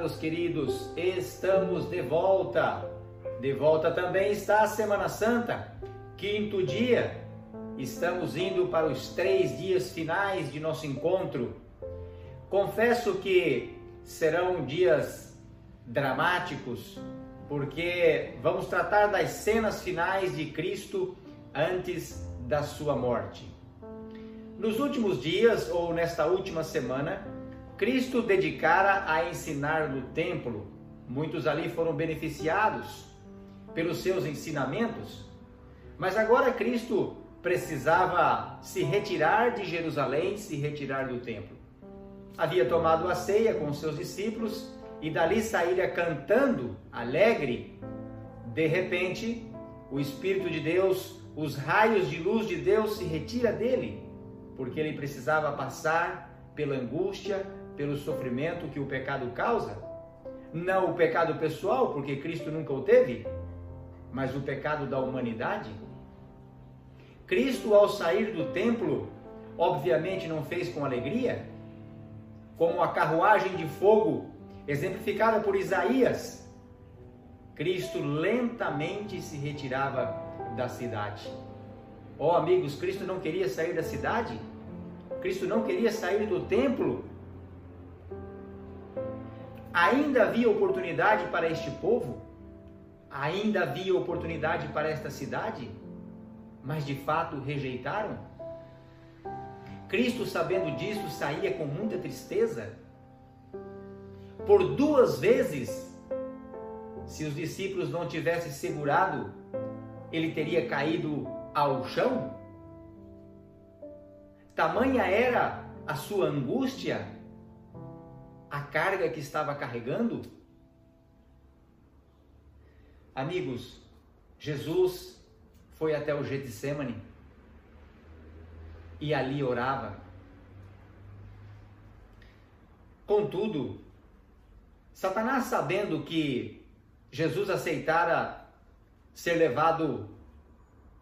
meus queridos, estamos de volta. De volta também está a Semana Santa, quinto dia. Estamos indo para os três dias finais de nosso encontro. Confesso que serão dias dramáticos, porque vamos tratar das cenas finais de Cristo antes da sua morte. Nos últimos dias ou nesta última semana, Cristo dedicara a ensinar no templo. Muitos ali foram beneficiados pelos seus ensinamentos, mas agora Cristo precisava se retirar de Jerusalém, se retirar do templo. Havia tomado a ceia com seus discípulos e dali saíra cantando, alegre. De repente, o Espírito de Deus, os raios de luz de Deus se retira dele, porque ele precisava passar pela angústia, pelo sofrimento que o pecado causa, não o pecado pessoal, porque Cristo nunca o teve, mas o pecado da humanidade. Cristo, ao sair do templo, obviamente não fez com alegria, como a carruagem de fogo exemplificada por Isaías. Cristo lentamente se retirava da cidade. Oh, amigos, Cristo não queria sair da cidade, Cristo não queria sair do templo, Ainda havia oportunidade para este povo? Ainda havia oportunidade para esta cidade? Mas de fato rejeitaram? Cristo, sabendo disso, saía com muita tristeza. Por duas vezes, se os discípulos não tivessem segurado, ele teria caído ao chão? Tamanha era a sua angústia a carga que estava carregando? Amigos, Jesus foi até o Getsemane e ali orava. Contudo, Satanás, sabendo que Jesus aceitara ser levado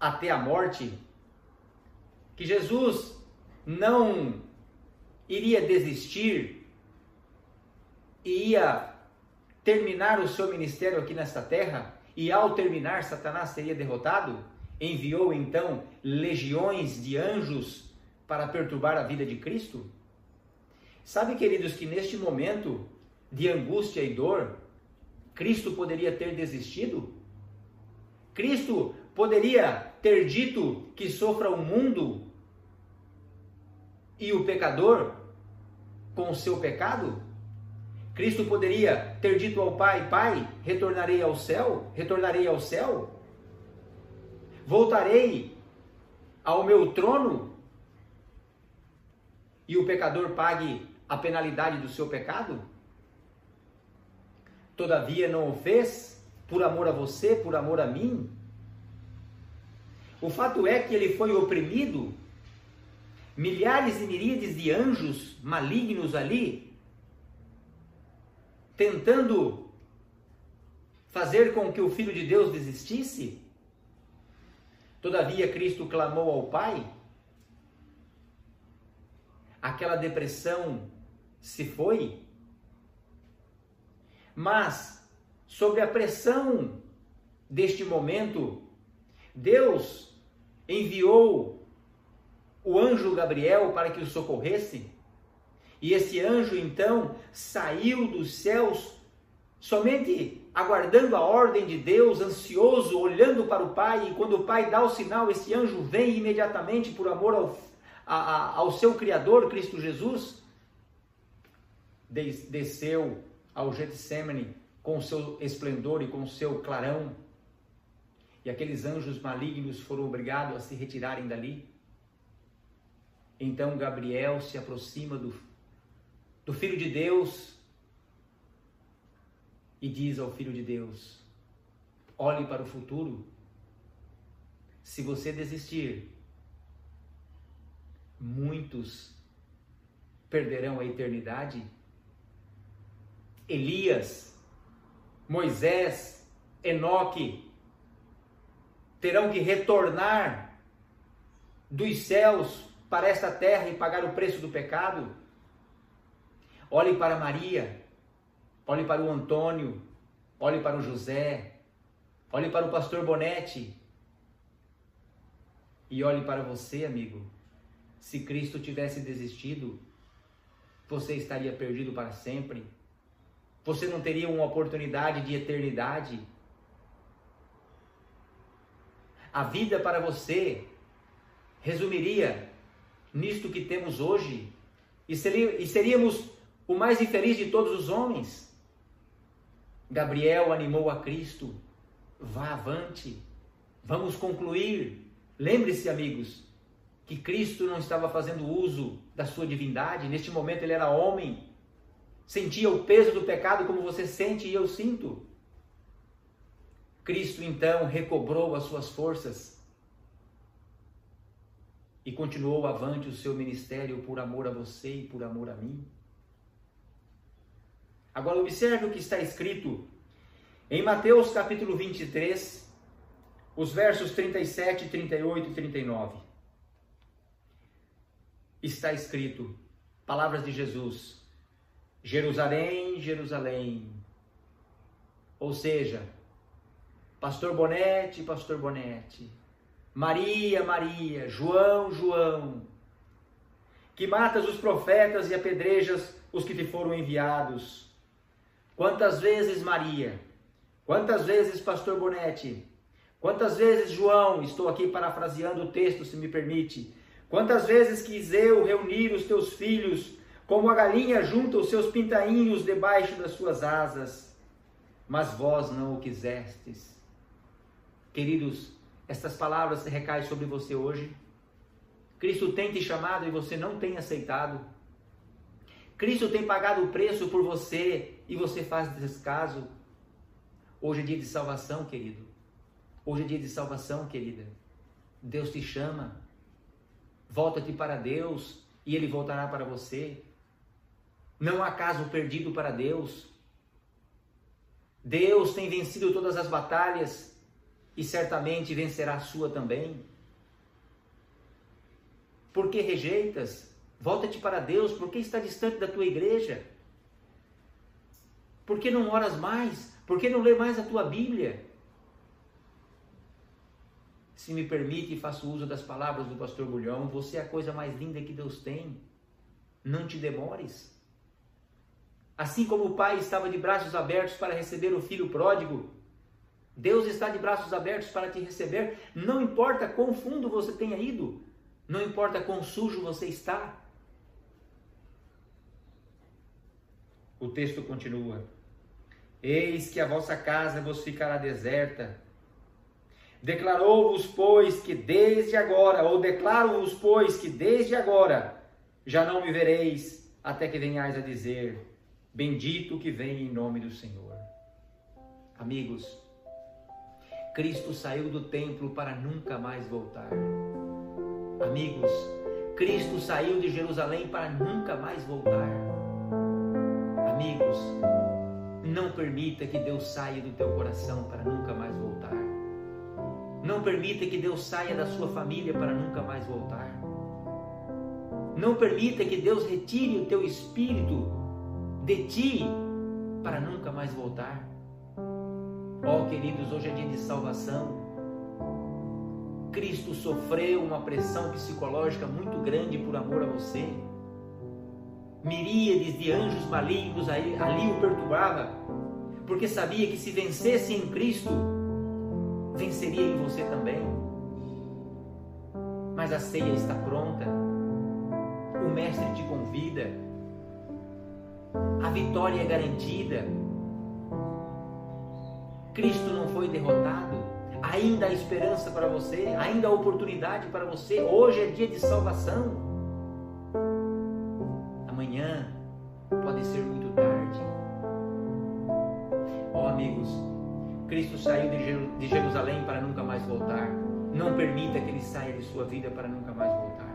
até a morte, que Jesus não iria desistir e ia terminar o seu ministério aqui nesta terra, e ao terminar, Satanás seria derrotado, enviou então legiões de anjos para perturbar a vida de Cristo? Sabe, queridos, que neste momento de angústia e dor, Cristo poderia ter desistido? Cristo poderia ter dito que sofra o mundo e o pecador com o seu pecado? Cristo poderia ter dito ao Pai: Pai, retornarei ao céu, retornarei ao céu, voltarei ao meu trono e o pecador pague a penalidade do seu pecado? Todavia não o fez por amor a você, por amor a mim. O fato é que ele foi oprimido, milhares e miríades de anjos malignos ali tentando fazer com que o Filho de Deus desistisse? Todavia, Cristo clamou ao Pai. Aquela depressão se foi. Mas, sobre a pressão deste momento, Deus enviou o anjo Gabriel para que o socorresse. E esse anjo então saiu dos céus, somente aguardando a ordem de Deus, ansioso, olhando para o Pai, e quando o Pai dá o sinal, esse anjo vem imediatamente por amor ao, a, a, ao seu Criador, Cristo Jesus, desceu ao Getsemane com o seu esplendor e com o seu clarão, e aqueles anjos malignos foram obrigados a se retirarem dali. Então Gabriel se aproxima do do Filho de Deus e diz ao Filho de Deus: olhe para o futuro. Se você desistir, muitos perderão a eternidade. Elias, Moisés, Enoque terão que retornar dos céus para esta terra e pagar o preço do pecado. Olhe para Maria, olhe para o Antônio, olhe para o José, olhe para o pastor Bonetti e olhe para você, amigo. Se Cristo tivesse desistido, você estaria perdido para sempre. Você não teria uma oportunidade de eternidade. A vida para você resumiria nisto que temos hoje e, e seríamos o mais infeliz de todos os homens. Gabriel animou a Cristo. Vá avante. Vamos concluir. Lembre-se, amigos, que Cristo não estava fazendo uso da sua divindade. Neste momento ele era homem. Sentia o peso do pecado como você sente e eu sinto. Cristo então recobrou as suas forças e continuou avante o seu ministério por amor a você e por amor a mim. Agora observe o que está escrito em Mateus capítulo 23, os versos 37, 38 e 39. Está escrito, palavras de Jesus: Jerusalém, Jerusalém. Ou seja, Pastor Bonete, Pastor Bonete, Maria, Maria, João, João, que matas os profetas e apedrejas os que te foram enviados. Quantas vezes, Maria? Quantas vezes, Pastor Bonetti? Quantas vezes, João? Estou aqui parafraseando o texto, se me permite. Quantas vezes quis eu reunir os teus filhos, como a galinha junta os seus pintainhos debaixo das suas asas, mas vós não o quisestes. Queridos, estas palavras recaem sobre você hoje. Cristo tem te chamado e você não tem aceitado. Cristo tem pagado o preço por você e você faz descaso. Hoje é dia de salvação, querido. Hoje é dia de salvação, querida. Deus te chama. Volta-te para Deus e Ele voltará para você. Não há caso perdido para Deus. Deus tem vencido todas as batalhas e certamente vencerá a sua também. Por que rejeitas? Volta-te para Deus, porque está distante da tua igreja? Por que não oras mais? Por que não lê mais a tua Bíblia? Se me permite e faço uso das palavras do pastor Bulhão, você é a coisa mais linda que Deus tem. Não te demores. Assim como o pai estava de braços abertos para receber o filho pródigo, Deus está de braços abertos para te receber. Não importa quão fundo você tenha ido, não importa quão sujo você está, O texto continua: Eis que a vossa casa vos ficará deserta. Declarou-vos, pois, que desde agora, ou declaro-vos, pois, que desde agora já não me vereis, até que venhais a dizer: Bendito que vem em nome do Senhor. Amigos, Cristo saiu do templo para nunca mais voltar. Amigos, Cristo saiu de Jerusalém para nunca mais voltar. Amigos, não permita que Deus saia do teu coração para nunca mais voltar. Não permita que Deus saia da sua família para nunca mais voltar. Não permita que Deus retire o teu espírito de ti para nunca mais voltar. Oh, queridos, hoje é dia de salvação. Cristo sofreu uma pressão psicológica muito grande por amor a você miríades de anjos malignos ali, ali o perturbava, porque sabia que se vencesse em Cristo, venceria em você também. Mas a ceia está pronta, o Mestre te convida, a vitória é garantida. Cristo não foi derrotado, ainda há esperança para você, ainda há oportunidade para você. Hoje é dia de salvação amanhã pode ser muito tarde. Ó oh, amigos, Cristo saiu de Jerusalém para nunca mais voltar. Não permita que ele saia de sua vida para nunca mais voltar.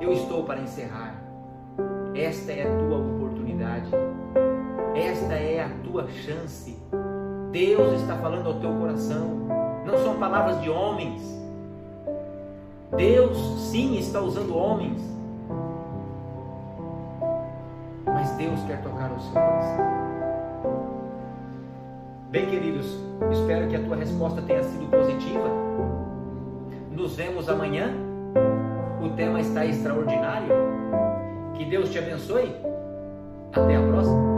Eu estou para encerrar. Esta é a tua oportunidade. Esta é a tua chance. Deus está falando ao teu coração. Não são palavras de homens. Deus sim está usando homens Deus quer tocar o seu coração. Bem, queridos, espero que a tua resposta tenha sido positiva. Nos vemos amanhã. O tema está extraordinário. Que Deus te abençoe. Até a próxima.